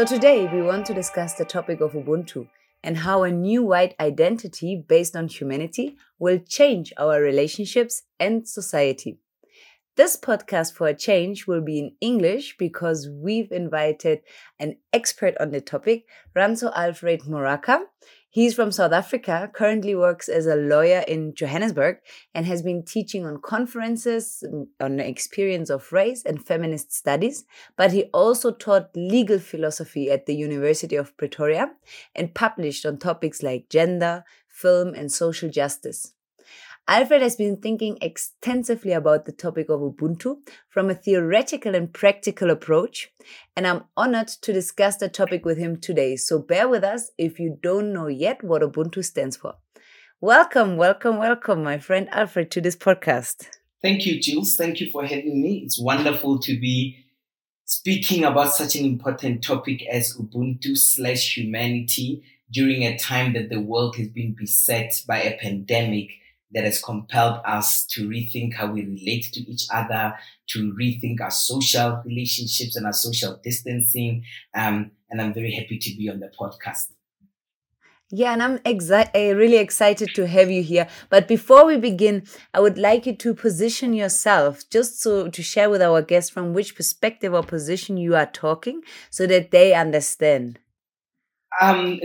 So, today we want to discuss the topic of Ubuntu and how a new white identity based on humanity will change our relationships and society. This podcast for a change will be in English because we've invited an expert on the topic, Ranzo Alfred Moraka. He's from South Africa, currently works as a lawyer in Johannesburg, and has been teaching on conferences mm, on the experience of race and feminist studies. But he also taught legal philosophy at the University of Pretoria and published on topics like gender, film, and social justice. Alfred has been thinking extensively about the topic of Ubuntu from a theoretical and practical approach, and I'm honored to discuss the topic with him today. So bear with us if you don't know yet what Ubuntu stands for. Welcome, welcome, welcome, my friend Alfred, to this podcast. Thank you, Jules. Thank you for having me. It's wonderful to be speaking about such an important topic as Ubuntu slash humanity during a time that the world has been beset by a pandemic that has compelled us to rethink how we relate to each other, to rethink our social relationships and our social distancing. Um, and I'm very happy to be on the podcast. Yeah, and I'm exi- uh, really excited to have you here. But before we begin, I would like you to position yourself just so to share with our guests from which perspective or position you are talking so that they understand. Um,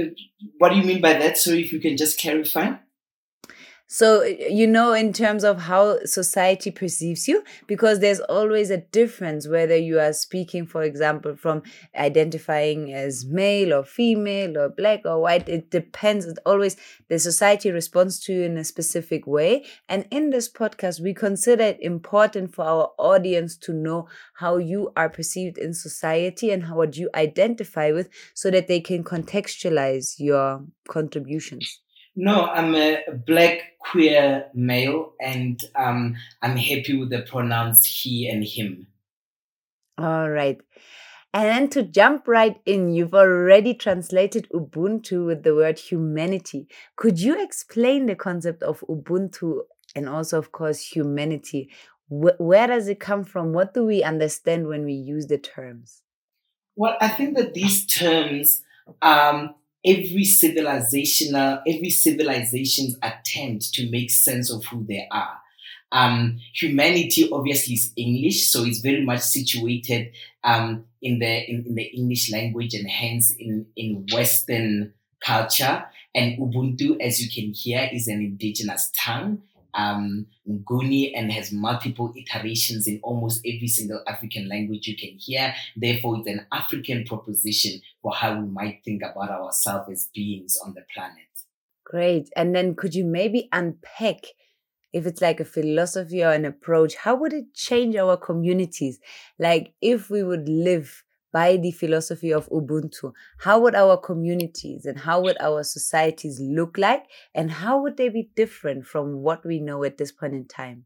what do you mean by that? So if you can just clarify. So, you know, in terms of how society perceives you, because there's always a difference whether you are speaking, for example, from identifying as male or female or black or white. It depends. It always the society responds to you in a specific way. And in this podcast, we consider it important for our audience to know how you are perceived in society and how what you identify with so that they can contextualize your contributions. No, I'm a black queer male, and um, I'm happy with the pronouns he and him. All right. And then to jump right in, you've already translated Ubuntu with the word humanity. Could you explain the concept of Ubuntu and also, of course, humanity? where does it come from? What do we understand when we use the terms? Well, I think that these terms um, every civilizational, every civilization's attempt to make sense of who they are. Um, humanity obviously is English, so it's very much situated um, in the in, in, the English language and hence in in Western culture. And Ubuntu, as you can hear, is an indigenous tongue um, Nguni and has multiple iterations in almost every single African language you can hear. Therefore, it's an African proposition for how we might think about ourselves as beings on the planet. Great. And then could you maybe unpack if it's like a philosophy or an approach, how would it change our communities? Like if we would live by the philosophy of Ubuntu, how would our communities and how would our societies look like? And how would they be different from what we know at this point in time?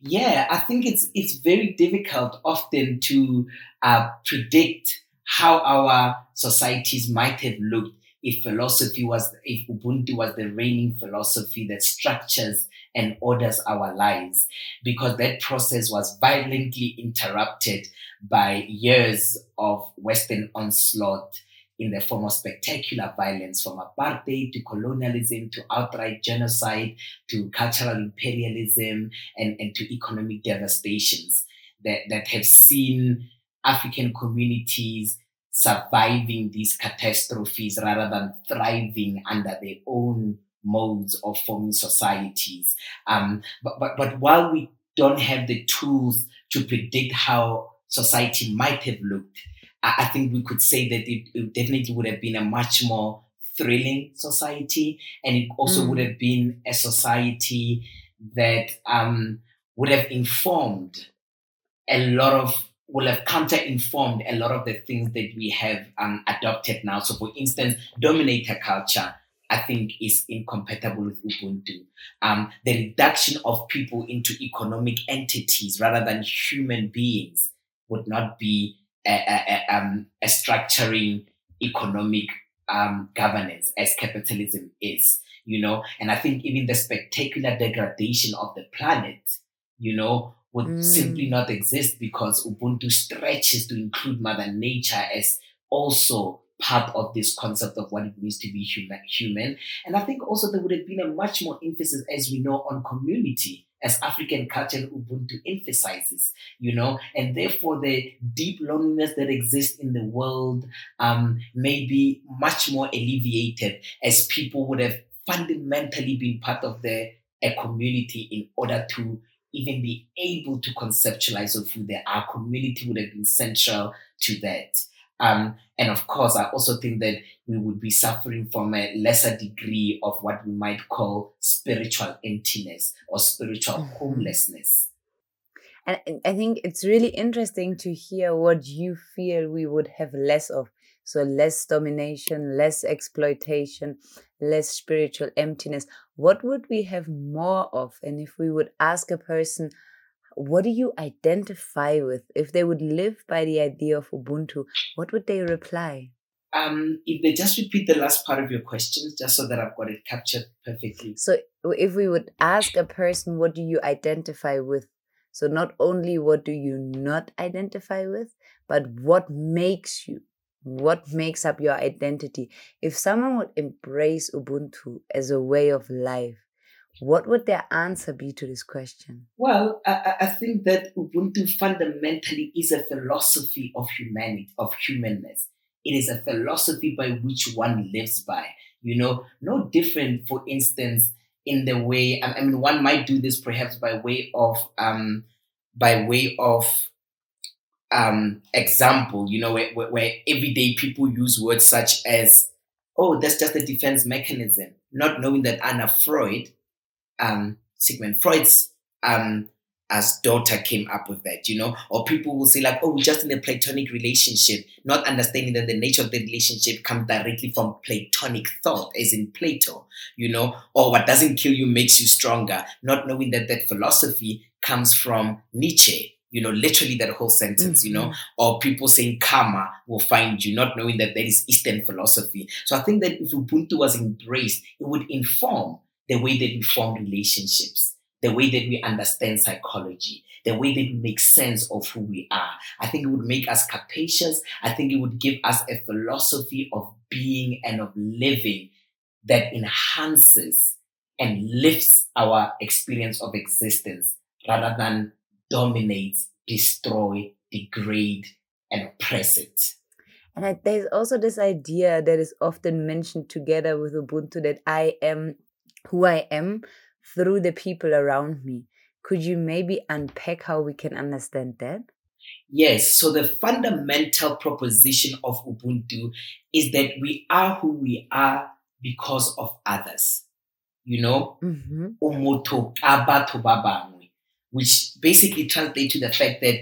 Yeah, I think it's it's very difficult often to uh, predict how our societies might have looked if philosophy was if Ubuntu was the reigning philosophy that structures and orders our lives, because that process was violently interrupted by years of Western onslaught in the form of spectacular violence from apartheid to colonialism to outright genocide to cultural imperialism and, and to economic devastations that, that have seen African communities surviving these catastrophes rather than thriving under their own modes of forming societies. Um, but, but, but while we don't have the tools to predict how society might have looked, I, I think we could say that it, it, definitely would have been a much more thrilling society. And it also mm. would have been a society that um, would have informed a lot of will have counter informed a lot of the things that we have um, adopted now. So, for instance, dominator culture, I think, is incompatible with Ubuntu. Um, the reduction of people into economic entities rather than human beings would not be a, a, a, um, a structuring economic um, governance as capitalism is, you know. And I think even the spectacular degradation of the planet, you know, would mm. simply not exist because Ubuntu stretches to include Mother Nature as also part of this concept of what it means to be human, human. And I think also there would have been a much more emphasis, as we know, on community, as African culture and Ubuntu emphasizes, you know, and therefore the deep loneliness that exists in the world um, may be much more alleviated as people would have fundamentally been part of the a community in order to even be able to conceptualize of who they are. Community would have been central to that. Um, and of course, I also think that we would be suffering from a lesser degree of what we might call spiritual emptiness or spiritual mm-hmm. homelessness. And I think it's really interesting to hear what you feel we would have less of. So, less domination, less exploitation, less spiritual emptiness. What would we have more of? And if we would ask a person, what do you identify with? If they would live by the idea of Ubuntu, what would they reply? Um, if they just repeat the last part of your question, just so that I've got it captured perfectly. So, if we would ask a person, what do you identify with? So, not only what do you not identify with, but what makes you, what makes up your identity? If someone would embrace Ubuntu as a way of life, what would their answer be to this question? Well, I, I, think that Ubuntu fundamentally is a philosophy of humanity, of humanness. It is a philosophy by which one lives by. You know, no different, for instance, in the way I mean, one might do this perhaps by way of um, by way of um, example. You know, where, where everyday people use words such as, "Oh, that's just a defense mechanism," not knowing that Anna Freud um, Sigmund Freud's um, as daughter came up with that, you know, or people will say like, oh, we're just in a platonic relationship, not understanding that the nature of the relationship comes directly from platonic thought, as in Plato, you know, or what doesn't kill you makes you stronger, not knowing that that philosophy comes from Nietzsche, you know, literally that whole sentence, mm-hmm. you know, mm-hmm. or people saying karma will find you, not knowing that that is Eastern philosophy. So I think that if Ubuntu was embraced, it would inform the way that we form relationships, the way that we understand psychology, the way that we make sense of who we are. I think it would make us capacious. I think it would give us a philosophy of being and of living that enhances and lifts our experience of existence rather than dominates, destroy, degrade, and oppress it. And there's also this idea that is often mentioned together with Ubuntu that I am who I am through the people around me. Could you maybe unpack how we can understand that? Yes, so the fundamental proposition of Ubuntu is that we are who we are because of others. You know, mm-hmm. Which basically translates to the fact that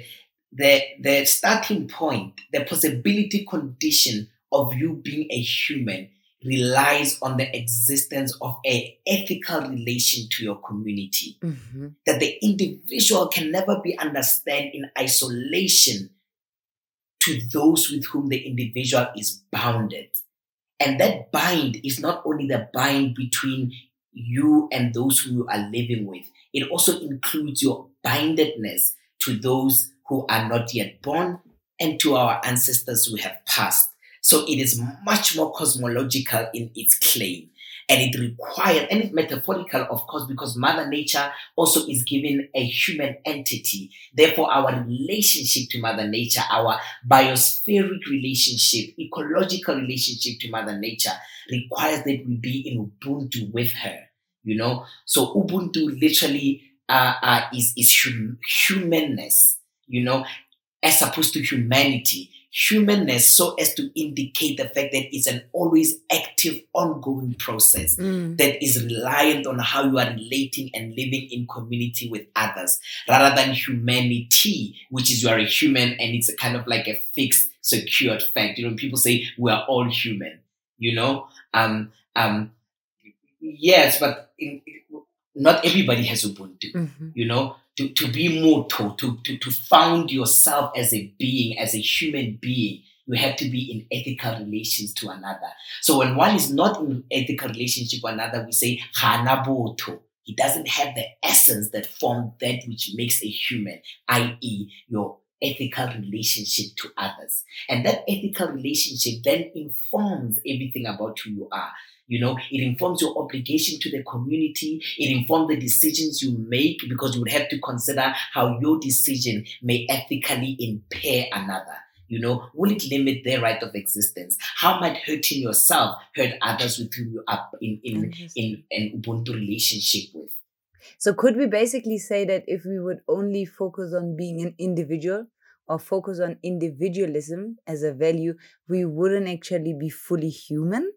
the, the starting point, the possibility condition of you being a human relies on the existence of a ethical relation to your community. Mm-hmm. That the individual can never be understood in isolation to those with whom the individual is bounded. And that bind is not only the bind between you and those who you are living with, it also includes your bindedness to those who are not yet born and to our ancestors who have passed. So it is much more cosmological in its claim. And it requires, and it's metaphorical, of course, because Mother Nature also is given a human entity. Therefore, our relationship to Mother Nature, our biospheric relationship, ecological relationship to Mother Nature requires that we be in Ubuntu with her. You know, so Ubuntu literally uh, uh, is is hum- humanness. You know, as opposed to humanity humanness so as to indicate the fact that it's an always active, ongoing process mm. that is reliant on how you are relating and living in community with others rather than humanity, which is you are a human and it's a kind of like a fixed, secured fact. You know, people say we are all human, you know, um, um, yes, but in, not everybody has Ubuntu, mm-hmm. you know, to, to be motho, to, to, to found yourself as a being, as a human being, you have to be in ethical relations to another. So when one is not in ethical relationship with another, we say hanaboto. He doesn't have the essence that formed that which makes a human, i.e., your ethical relationship to others. And that ethical relationship then informs everything about who you are. You know, it informs your obligation to the community. It informs the decisions you make because you would have to consider how your decision may ethically impair another. You know, will it limit their right of existence? How might hurting yourself hurt others with whom you are in in in an Ubuntu relationship with? So could we basically say that if we would only focus on being an individual or focus on individualism as a value, we wouldn't actually be fully human?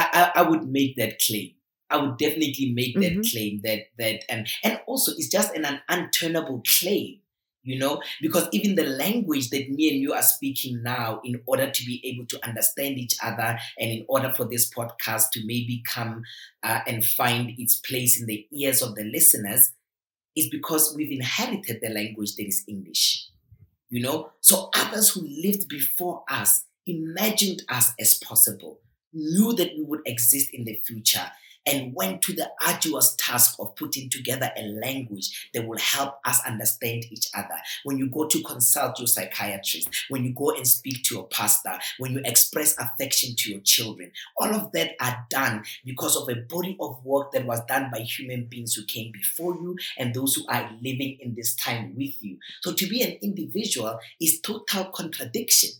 I I, I would make that claim. I would definitely make that mm-hmm. claim that that and and also it's just an, an unturnable claim you know because even the language that me and you are speaking now in order to be able to understand each other and in order for this podcast to maybe come uh, and find its place in the ears of the listeners is because we've inherited the language that is english you know so others who lived before us imagined us as possible knew that we would exist in the future and went to the arduous task of putting together a language that will help us understand each other. When you go to consult your psychiatrist, when you go and speak to your pastor, when you express affection to your children, all of that are done because of a body of work that was done by human beings who came before you and those who are living in this time with you. So to be an individual is total contradiction.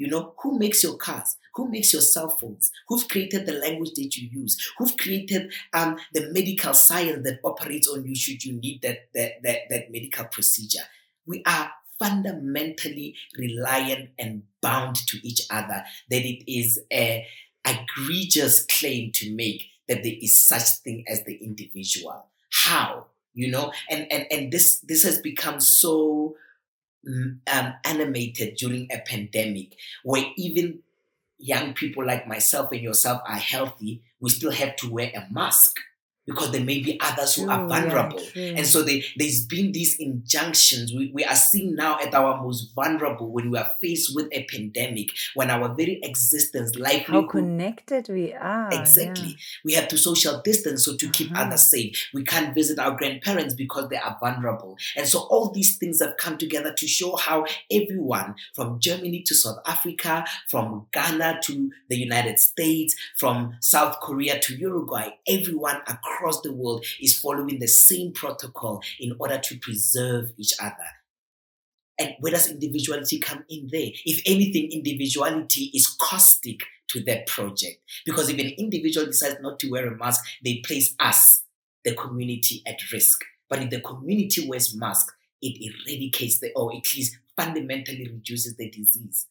You know, who makes your cars? Who makes your cell phones? Who've created the language that you use? Who've created um, the medical science that operates on you should you need that, that, that, that medical procedure? We are fundamentally reliant and bound to each other that it is a egregious claim to make that there is such thing as the individual. How? You know, and and and this this has become so um, animated during a pandemic where even young people like myself and yourself are healthy, we still have to wear a mask because there may be others who are vulnerable. Yeah, and so they, there's been these injunctions. We, we are seeing now at our most vulnerable when we are faced with a pandemic, when our very existence, life, how connected we are. Exactly. Yeah. We have to social distance so to keep uh-huh. others safe. We can't visit our grandparents because they are vulnerable. And so all these things have come together to show how everyone from Germany to South Africa, from Ghana to the United States, from South Korea to Uruguay, everyone across across the world is following the same protocol in order to preserve each other. And where does individuality come in there? If anything, individuality is caustic to that project. Because if an individual decides not to wear a mask, they place us, the community, at risk. But if the community wears masks, it eradicates the, or at least fundamentally reduces the disease.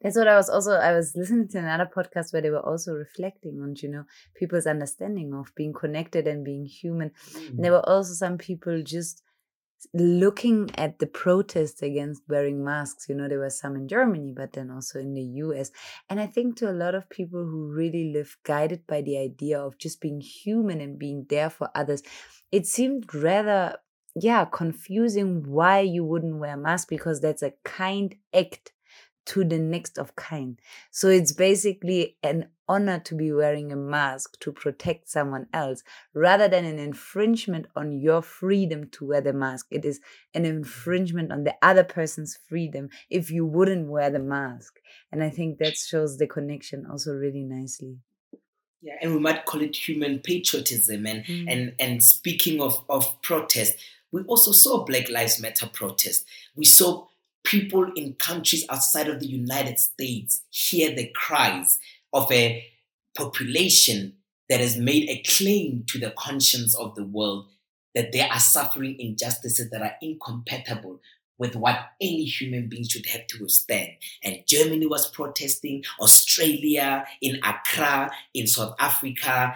That's what I was also I was listening to another podcast where they were also reflecting on, you know, people's understanding of being connected and being human. Mm. And there were also some people just looking at the protests against wearing masks. You know, there were some in Germany, but then also in the US. And I think to a lot of people who really live guided by the idea of just being human and being there for others, it seemed rather yeah, confusing why you wouldn't wear a mask because that's a kind act to the next of kind. So it's basically an honor to be wearing a mask to protect someone else rather than an infringement on your freedom to wear the mask. It is an infringement on the other person's freedom if you wouldn't wear the mask. And I think that shows the connection also really nicely. Yeah, and we might call it human patriotism. And mm. and and speaking of, of protest, we also saw Black Lives Matter protest. We saw people in countries outside of the United States hear the cries of a population that has made a claim to the conscience of the world that they are suffering injustices that are incompatible with what any human being should have to withstand. And Germany was protesting, Australia, in Accra, in South Africa,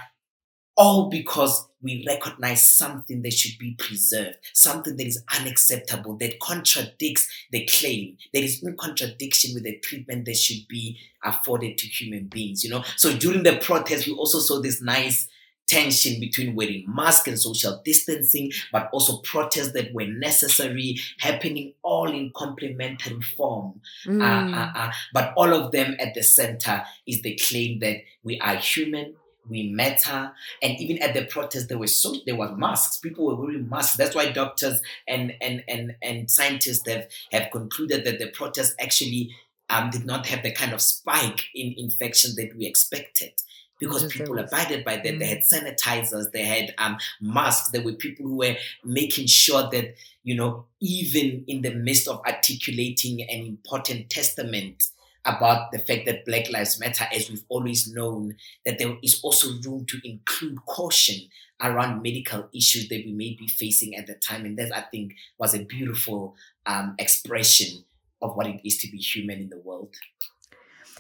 all because we recognize something that should be preserved, something that is unacceptable, that contradicts the claim, that is in contradiction with the treatment that should be afforded to human beings, you know. So during the protest, we also saw this nice tension between wearing mask and social distancing, but also protests that were necessary, happening all in complementary form. Mm. Uh, uh, uh, but all of them at the center is the claim that we are human, we matter. And even at the protest, there were so there were masks. People were wearing masks. That's why doctors and and and and scientists have have concluded that the protest actually um, did not have the kind of spike in infection that we expected because yes, people abided by that. Mm. They had sanitizers, they had um, masks. There were people who were making sure that, you know, even in the midst of articulating an important testament about the fact that Black Lives Matter, as we've always known, that there is also room to include caution around medical issues that we may be facing at the time. And that, I think, was a beautiful um, expression of what it is to be human in the world.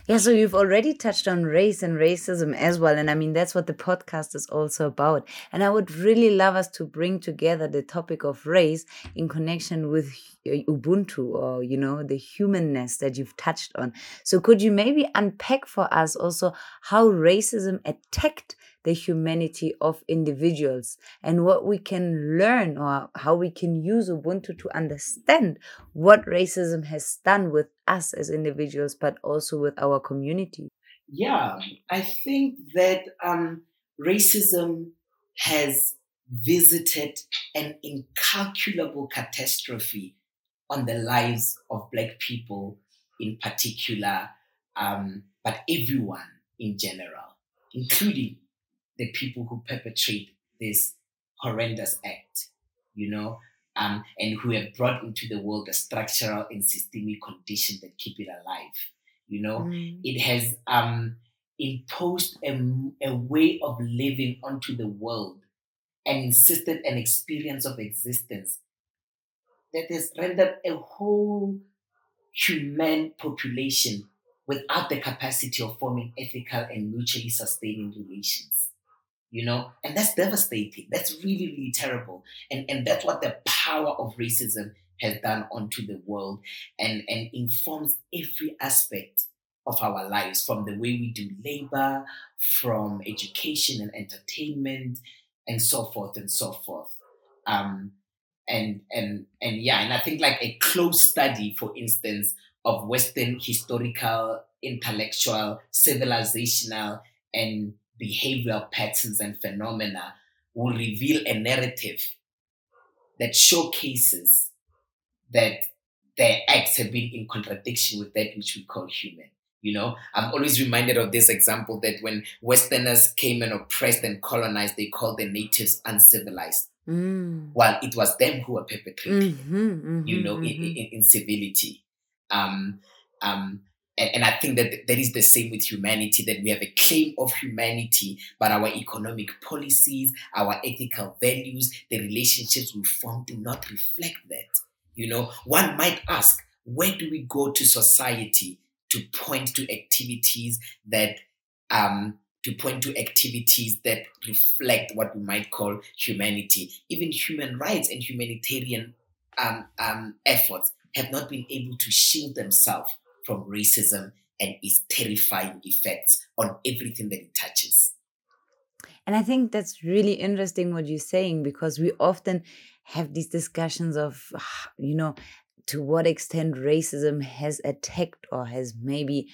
Yeah, so you've already touched on race and racism as well. And I mean, that's what the podcast is also about. And I would really love us to bring together the topic of race in connection with uh, Ubuntu or, you know, the humanness that you've touched on. So could you maybe unpack for us also how racism attacked the humanity of individuals and what we can learn or how we can use Ubuntu to understand what racism has done with us as individuals, but also with our community. Yeah, I think that um, racism has visited an incalculable catastrophe on the lives of Black people in particular, um, but everyone in general, including the people who perpetrate this horrendous act, you know, um, and who have brought into the world a structural and systemic condition that keep it alive. You know, mm. it has um, imposed a, a way of living onto the world and insisted an experience of existence that has rendered a whole human population without the capacity of forming ethical and mutually sustaining relations you know? And that's devastating. That's really really terrible. And and that's what the power of racism has done onto the world and and informs every aspect of our lives from the way we do labor from education and entertainment and so forth and so forth. Um and and and yeah and i think like a close study for instance of western historical intellectual civilizational and behavioral patterns and phenomena will reveal a narrative that showcases that their acts have been in contradiction with that which we call human. You know, I'm always reminded of this example that when Westerners came and oppressed and colonized, they called the natives uncivilized. Mm. While it was them who were perpetrating, mm-hmm, mm-hmm, you know, mm-hmm. in, in, in, civility. Um, um, and, and I think that that is the same with humanity, that we have a claim of humanity, but our economic policies, our ethical values, the relationships we form do not reflect that. You know, one might ask, where do we go to society to point to activities that um, to point to activities that reflect what we might call humanity. Even human rights and humanitarian um, um, efforts have not been able to shield themselves from racism and its terrifying effects on everything that it touches. And I think that's really interesting what you're saying because we often have these discussions of, you know, to what extent racism has attacked or has maybe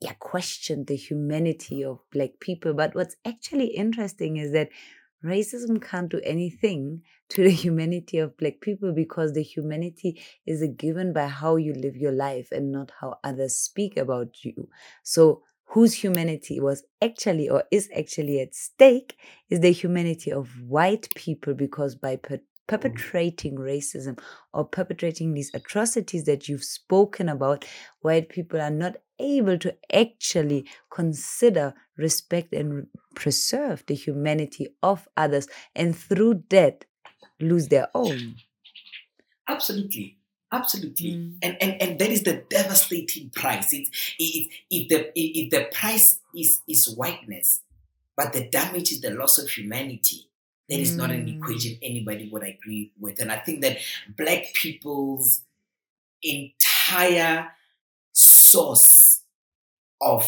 yeah questioned the humanity of black people but what's actually interesting is that racism can't do anything to the humanity of black people because the humanity is a given by how you live your life and not how others speak about you. So whose humanity was actually or is actually at stake is the humanity of white people because by per- mm. perpetrating racism or perpetrating these atrocities that you've spoken about, white people are not able to actually consider, respect, and preserve the humanity of others, and through that, lose their own. Absolutely. Absolutely, mm. and, and and that is the devastating price. It's it, if the if the price is is whiteness, but the damage is the loss of humanity. That is mm. not an mm. equation anybody would agree with, and I think that black people's entire source of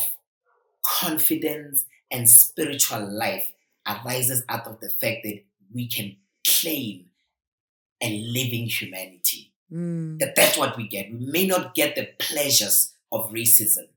confidence and spiritual life arises out of the fact that we can claim a living humanity. Mm. That that's what we get. We may not get the pleasures of racism.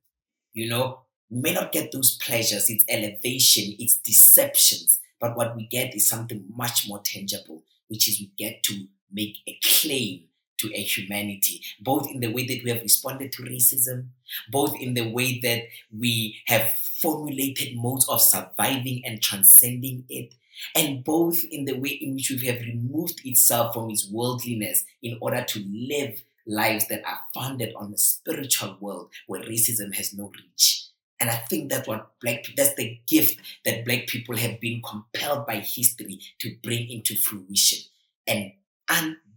You know, We may not get those pleasures, it's elevation, it's deceptions, but what we get is something much more tangible, which is we get to make a claim to a humanity, both in the way that we have responded to racism, both in the way that we have formulated modes of surviving and transcending it, and both in the way in which we have removed itself from its worldliness in order to live lives that are founded on a spiritual world where racism has no reach. And I think that's what black that's the gift that black people have been compelled by history to bring into fruition. An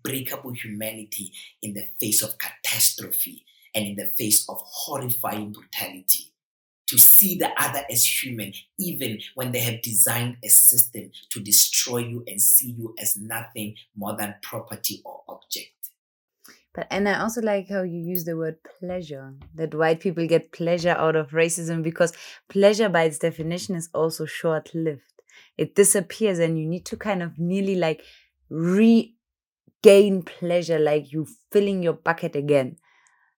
unbreakable humanity in the face of catastrophe and in the face of horrifying brutality to see the other as human, even when they have designed a system to destroy you and see you as nothing more than property or object. But and I also like how you use the word pleasure. That white people get pleasure out of racism because pleasure by its definition is also short lived. It disappears and you need to kind of nearly like regain pleasure, like you filling your bucket again.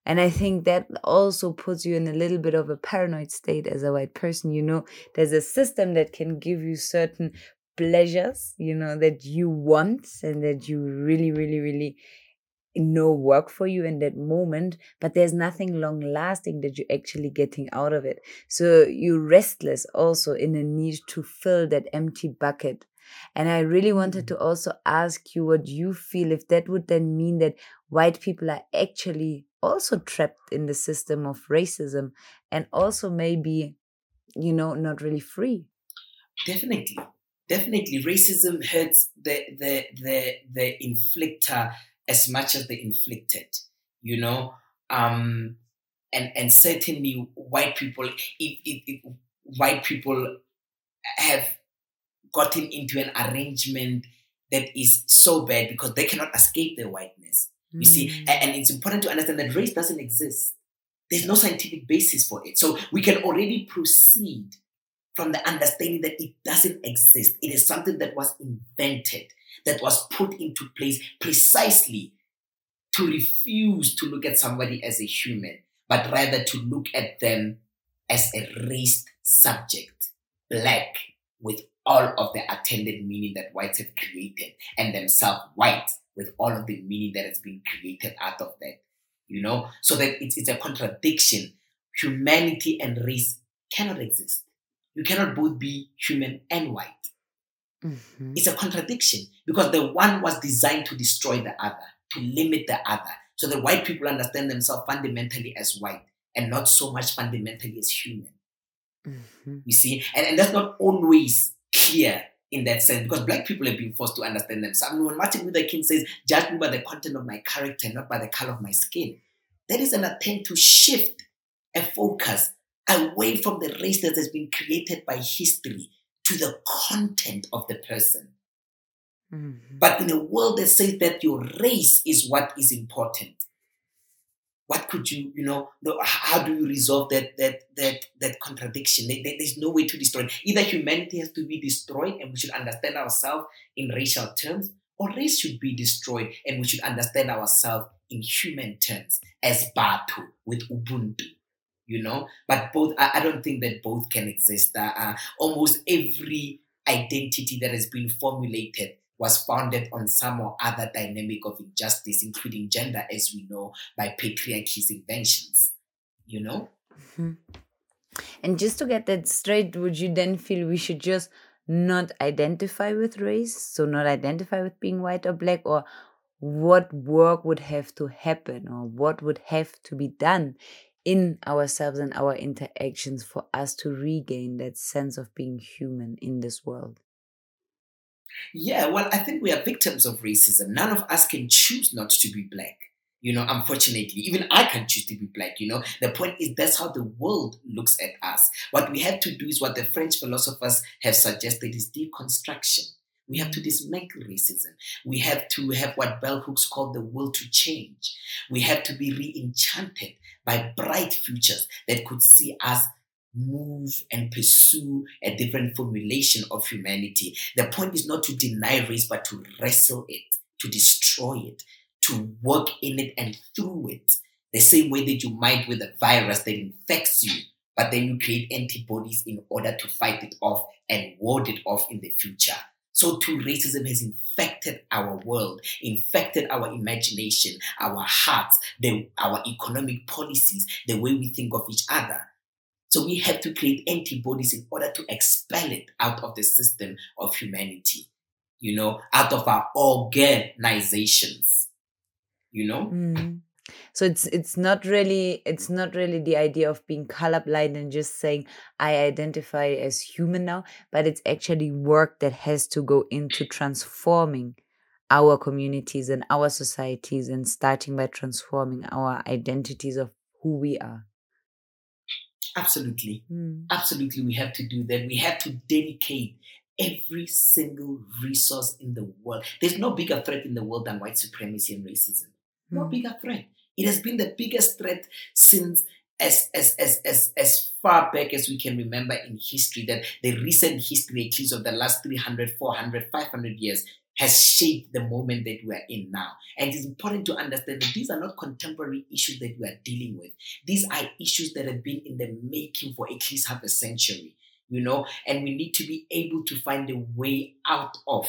And I think that also puts you in a little bit of a paranoid state as a white person. You know, there's a system that can give you certain pleasures, you know, that you want and that you really, really, really know work for you in that moment, but there's nothing long lasting that you're actually getting out of it. So you're restless also in a need to fill that empty bucket. And I really wanted to also ask you what you feel if that would then mean that white people are actually also trapped in the system of racism and also maybe you know not really free. Definitely. Definitely racism hurts the the the the inflictor as much as the inflicted you know? Um and and certainly white people if, if, if white people have gotten into an arrangement that is so bad because they cannot escape their whiteness you mm. see, and it's important to understand that race doesn't exist. There's no scientific basis for it. So we can already proceed from the understanding that it doesn't exist. It is something that was invented, that was put into place precisely to refuse to look at somebody as a human, but rather to look at them as a raced subject, black, with all of the attendant meaning that whites have created, and themselves white with all of the meaning that has been created out of that. You know, so that it's, it's a contradiction. Humanity and race cannot exist. You cannot both be human and white. Mm-hmm. It's a contradiction because the one was designed to destroy the other, to limit the other. So that white people understand themselves fundamentally as white and not so much fundamentally as human. Mm-hmm. You see, and, and that's not always clear in that sense because black people have been forced to understand themselves. Mean, when Martin Luther King says, judge me by the content of my character, not by the color of my skin, that is an attempt to shift a focus away from the race that has been created by history to the content of the person. Mm-hmm. But in a world that says that your race is what is important, what could you, you know, how do you resolve that that that that contradiction? There's no way to destroy it. Either humanity has to be destroyed and we should understand ourselves in racial terms, or race should be destroyed and we should understand ourselves in human terms as Batho with Ubuntu. You know, but both I, I don't think that both can exist. Uh, uh, almost every identity that has been formulated was founded on some or other dynamic of injustice, including gender, as we know, by patriarchy's inventions. You know? Mm-hmm. And just to get that straight, would you then feel we should just not identify with race? So, not identify with being white or black? Or what work would have to happen? Or what would have to be done in ourselves and our interactions for us to regain that sense of being human in this world? Yeah, well, I think we are victims of racism. None of us can choose not to be black. You know, unfortunately, even I can choose to be black. You know, the point is that's how the world looks at us. What we have to do is what the French philosophers have suggested is deconstruction. We have to dismantle racism. We have to have what bell hooks called the will to change. We have to be re enchanted by bright futures that could see us move and pursue a different formulation of humanity. The point is not to deny race, but to wrestle it, to destroy it, to work in it and through it. The same way that you might with a virus that infects you, but then you create antibodies in order to fight it off and ward it off in the future. So too, racism has infected our world, infected our imagination, our hearts, the, our economic policies, the way we think of each other. So we have to create antibodies in order to expel it out of the system of humanity, you know, out of our organizations, you know. Mm. So it's it's not really it's not really the idea of being colorblind and just saying I identify as human now, but it's actually work that has to go into transforming our communities and our societies and starting by transforming our identities of who we are. Absolutely. Mm. Absolutely. We have to do that. We have to dedicate every single resource in the world. There's no bigger threat in the world than white supremacy and racism. No mm. bigger threat. It has been the biggest threat since as, as, as, as, as far back as we can remember in history, that the recent history, at least of the last 300, 400, 500 years, has shaped the moment that we are in now. And it's important to understand that these are not contemporary issues that we are dealing with. These are issues that have been in the making for at least half a century, you know, and we need to be able to find a way out of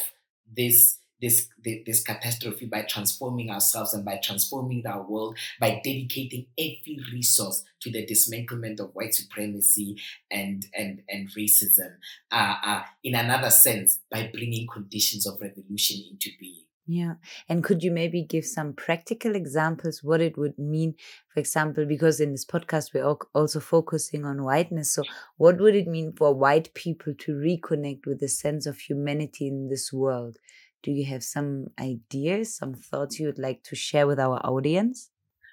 this this, this catastrophe by transforming ourselves and by transforming our world, by dedicating every resource to the dismantlement of white supremacy and and and racism. Uh, uh, in another sense, by bringing conditions of revolution into being. Yeah. And could you maybe give some practical examples what it would mean, for example, because in this podcast we're also focusing on whiteness. So, what would it mean for white people to reconnect with the sense of humanity in this world? Do you have some ideas, some thoughts you would like to share with our audience?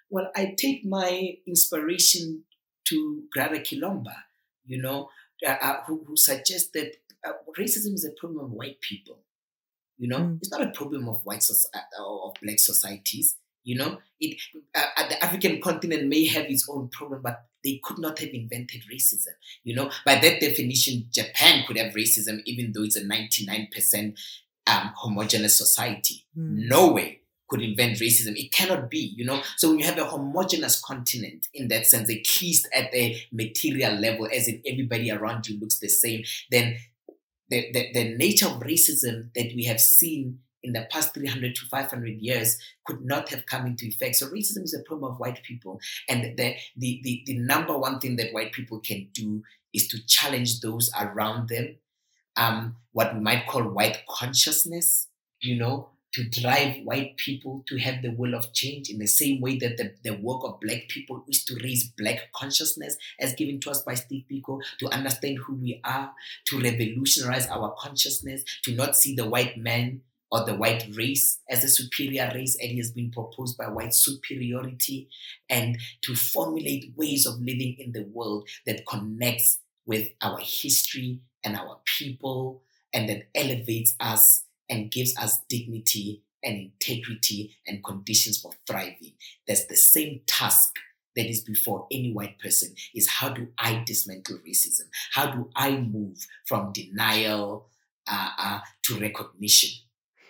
Well, I take my inspiration to Grada Kilomba, you know, uh, uh, who, who suggests that uh, racism is a problem of white people. You know, mm. it's not a problem of white uh, of black societies. You know, it uh, the African continent may have its own problem, but they could not have invented racism. You know, by that definition, Japan could have racism, even though it's a ninety nine percent um, homogenous society. Mm. No way could invent racism. It cannot be, you know. So when you have a homogenous continent in that sense, at least at the material level, as in everybody around you looks the same, then the, the, the nature of racism that we have seen in the past 300 to 500 years could not have come into effect. So racism is a problem of white people. And the, the, the, the number one thing that white people can do is to challenge those around them um, what we might call white consciousness, you know, to drive white people to have the will of change in the same way that the, the work of black people is to raise black consciousness as given to us by Steve Biko, to understand who we are, to revolutionize our consciousness, to not see the white man or the white race as a superior race as has been proposed by white superiority, and to formulate ways of living in the world that connects with our history and our people and that elevates us and gives us dignity and integrity and conditions for thriving. That's the same task that is before any white person is how do I dismantle racism? How do I move from denial uh, uh, to recognition?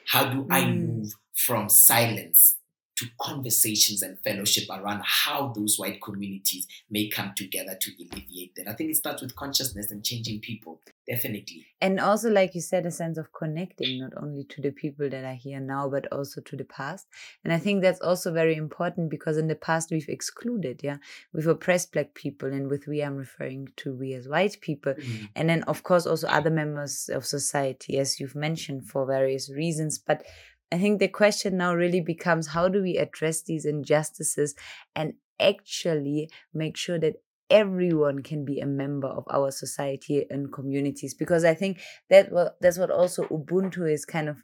How do mm. I move from silence to conversations and fellowship around how those white communities may come together to alleviate that. I think it starts with consciousness and changing people, definitely. And also, like you said, a sense of connecting not only to the people that are here now, but also to the past. And I think that's also very important because in the past we've excluded, yeah, we've oppressed black people, and with we, I'm referring to we as white people. Mm-hmm. And then, of course, also other members of society, as you've mentioned, for various reasons. But I think the question now really becomes how do we address these injustices and actually make sure that everyone can be a member of our society and communities? Because i think that what that's what also ubuntu is kind of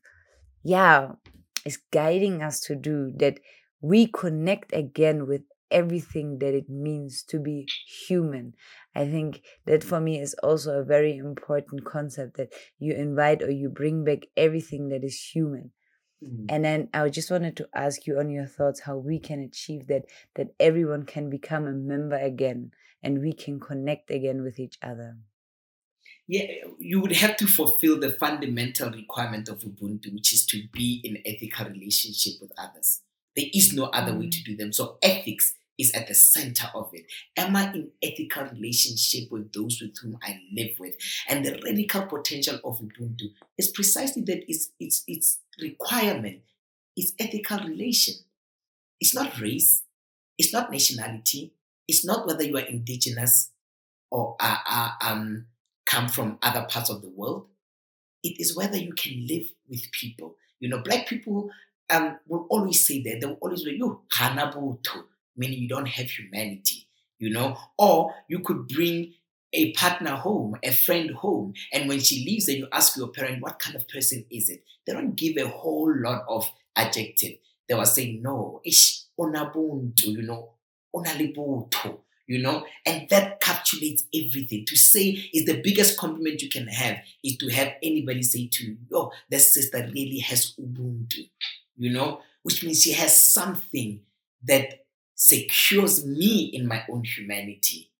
yeah is guiding us to do that we connect again with everything that it means to be human. I think that for me is also a very important concept that you invite or you bring back everything that is human Mm-hmm. And then I just wanted to ask you on your thoughts how we can achieve that that everyone can become a member again and we can connect again with each other. Yeah, you would have to fulfill the fundamental requirement of Ubuntu, which is to be in ethical relationship with others. There is no other mm-hmm. way to mm. do them. So ethics is at the center of it. Am I in ethical relationship with those with whom I live with? And the radical potential of Ubuntu is precisely that its, its, its requirement is ethical relation. It's not race. It's not nationality. It's not whether you are indigenous or are, are, um, come from other parts of the world. It is whether you can live with people. You know, black people um, will always say that. They will always say, you, kanabuto, meaning you don't have humanity, you know? Or you could bring a partner home, a friend home, and when she leaves, then you ask your parent, what kind of person is it? They don't give a whole lot of adjective. They were saying, no, ish, onabuntu, you know, onalibuto, you know, and that capsulates everything. To say is the biggest compliment you can have is to have anybody say to you, oh, that sister really has Ubuntu, you know, which means she has something that secures me in my own humanity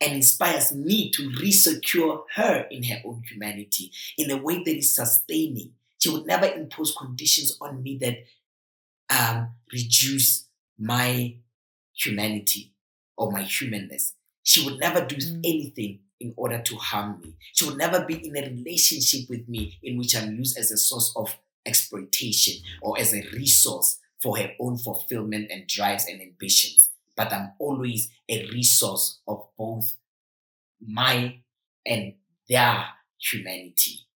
and inspires me to resecure her in her own humanity in a way that is sustaining. She would never impose conditions on me that um, reduce my humanity or my humanness. She would never do mm. anything in order to harm me. She would never be in a relationship with me in which I'm used as a source of exploitation or as a resource for her own fulfillment and drives and ambitions. But I'm always a resource of both my and their humanity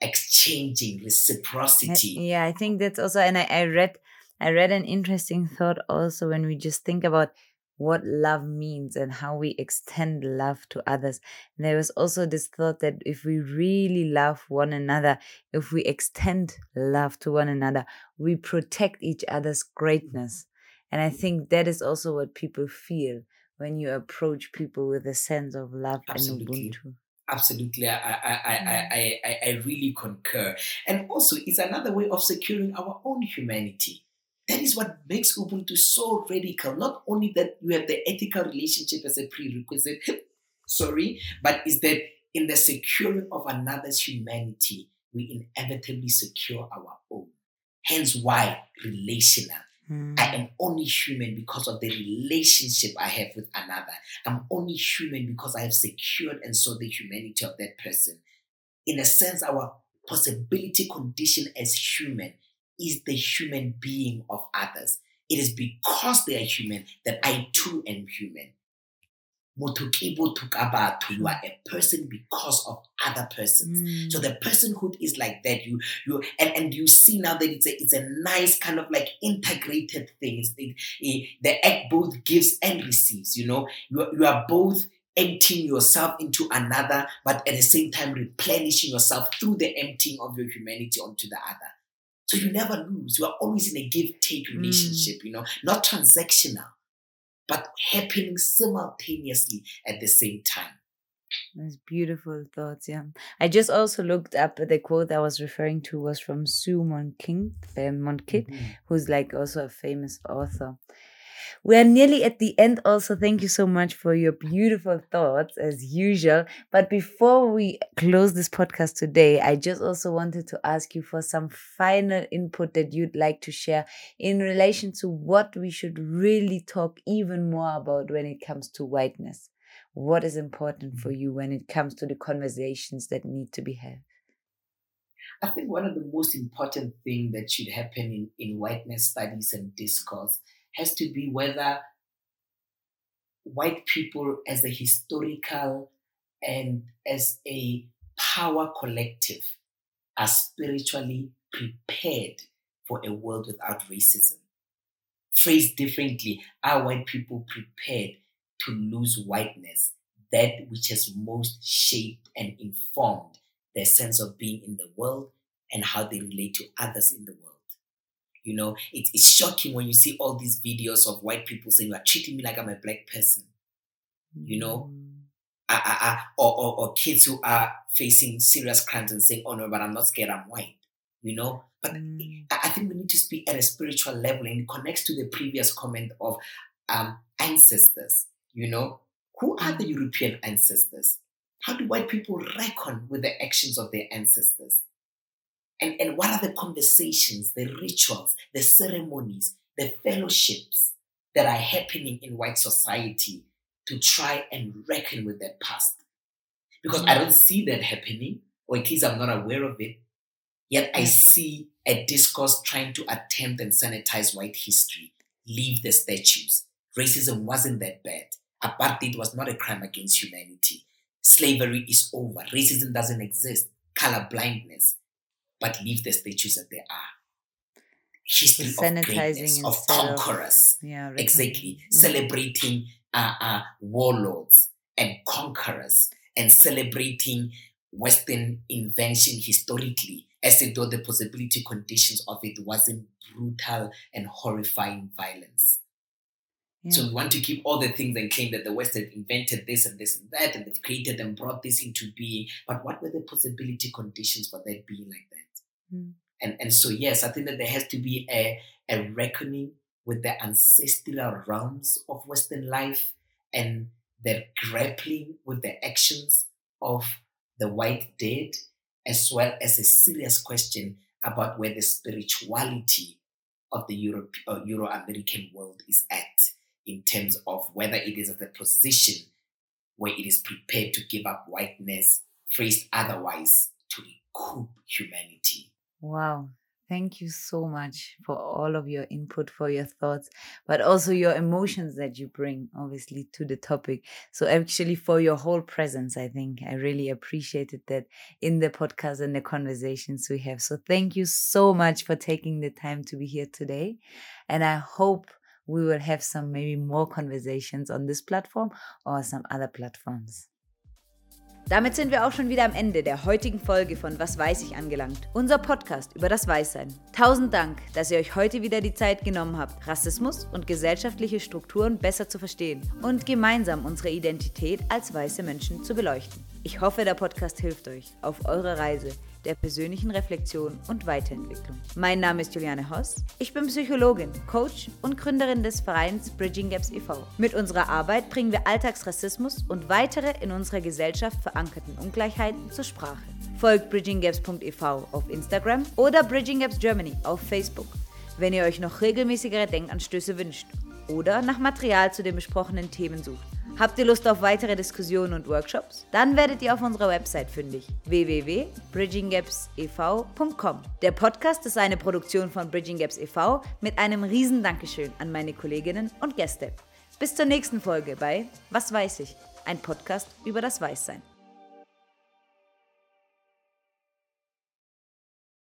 exchanging reciprocity eh, yeah i think that's also and I, I read i read an interesting thought also when we just think about what love means and how we extend love to others. And there was also this thought that if we really love one another, if we extend love to one another, we protect each other's greatness. And I think that is also what people feel when you approach people with a sense of love Absolutely. and Ubuntu. Absolutely, I, I, mm. I, I, I, I really concur. And also, it's another way of securing our own humanity that is what makes Ubuntu so radical. Not only that you have the ethical relationship as a prerequisite, sorry, but is that in the securing of another's humanity, we inevitably secure our own. Hence, why relational. Mm. I am only human because of the relationship I have with another. I'm only human because I have secured and saw the humanity of that person. In a sense, our possibility condition as human is the human being of others. It is because they are human that I too am human. You are a person because of other persons. Mm. So the personhood is like that. You you and, and you see now that it's a it's a nice kind of like integrated thing. It's the, the act both gives and receives. You know, you, you are both emptying yourself into another, but at the same time replenishing yourself through the emptying of your humanity onto the other. So you never lose. You are always in a give take mm. relationship, mm. you know, not transactional, but happening simultaneously at the same time. That's beautiful thoughts, yeah. I just also looked up the quote I was referring to was from Sue Monking, uh, Monk Kidd, mm-hmm. who's like also a famous author. We are nearly at the end, also. Thank you so much for your beautiful thoughts, as usual. But before we close this podcast today, I just also wanted to ask you for some final input that you'd like to share in relation to what we should really talk even more about when it comes to whiteness. What is important for you when it comes to the conversations that need to be had? I think one of the most important things that should happen in, in whiteness studies and discourse has to be whether white people as a historical and as a power collective are spiritually prepared for a world without racism. Phrased differently, are white people prepared to lose whiteness, that which has most shaped and informed their sense of being in the world and how they relate to others in the world? You know, it, it's shocking when you see all these videos of white people saying, You are treating me like I'm a black person. You know. I, I, I, or, or, or kids who are facing serious crimes and saying, Oh no, but I'm not scared, I'm white. You know, but mm. I, I think we need to speak at a spiritual level and it connects to the previous comment of um, ancestors. You know, who are the mm. European ancestors? How do white people reckon with the actions of their ancestors? And, and what are the conversations, the rituals, the ceremonies, the fellowships that are happening in white society to try and reckon with that past. Because I mm-hmm. don't see that happening, or at least I'm not aware of it. Yet I see a discourse trying to attempt and sanitize white history, leave the statues. Racism wasn't that bad. Apartheid was not a crime against humanity. Slavery is over. Racism doesn't exist. Color blindness. But leave the statues as they are. History of greatness, of conquerors. Of, yeah, exactly. Mm. Celebrating uh, uh, warlords and conquerors and celebrating Western invention historically as though the possibility conditions of it wasn't brutal and horrifying violence. Yeah. So we want to keep all the things and claim that the West had invented this and this and that, and they've created and brought this into being. But what were the possibility conditions for that being like that? Mm. And and so yes, I think that there has to be a, a reckoning with the ancestral realms of Western life and the grappling with the actions of the white dead, as well as a serious question about where the spirituality of the Europe, uh, Euro-American world is at in terms of whether it is at a position where it is prepared to give up whiteness, phrased otherwise, to recoup humanity. Wow. Thank you so much for all of your input, for your thoughts, but also your emotions that you bring, obviously, to the topic. So, actually, for your whole presence, I think I really appreciated that in the podcast and the conversations we have. So, thank you so much for taking the time to be here today. And I hope we will have some maybe more conversations on this platform or some other platforms. Damit sind wir auch schon wieder am Ende der heutigen Folge von Was weiß ich angelangt, unser Podcast über das Weißsein. Tausend Dank, dass ihr euch heute wieder die Zeit genommen habt, Rassismus und gesellschaftliche Strukturen besser zu verstehen und gemeinsam unsere Identität als weiße Menschen zu beleuchten. Ich hoffe, der Podcast hilft euch auf eurer Reise der persönlichen Reflexion und Weiterentwicklung. Mein Name ist Juliane Hoss. Ich bin Psychologin, Coach und Gründerin des Vereins Bridging Gaps e.V. Mit unserer Arbeit bringen wir Alltagsrassismus und weitere in unserer Gesellschaft verankerten Ungleichheiten zur Sprache. Folgt bridginggaps.ev auf Instagram oder Bridging Gaps Germany auf Facebook, wenn ihr euch noch regelmäßigere Denkanstöße wünscht oder nach Material zu den besprochenen Themen sucht. Habt ihr Lust auf weitere Diskussionen und Workshops? Dann werdet ihr auf unserer Website fündig www.bridginggapsev.com. Der Podcast ist eine Produktion von Bridging Gaps e.V. mit einem riesen Dankeschön an meine Kolleginnen und Gäste. Bis zur nächsten Folge bei Was weiß ich? Ein Podcast über das Weißsein.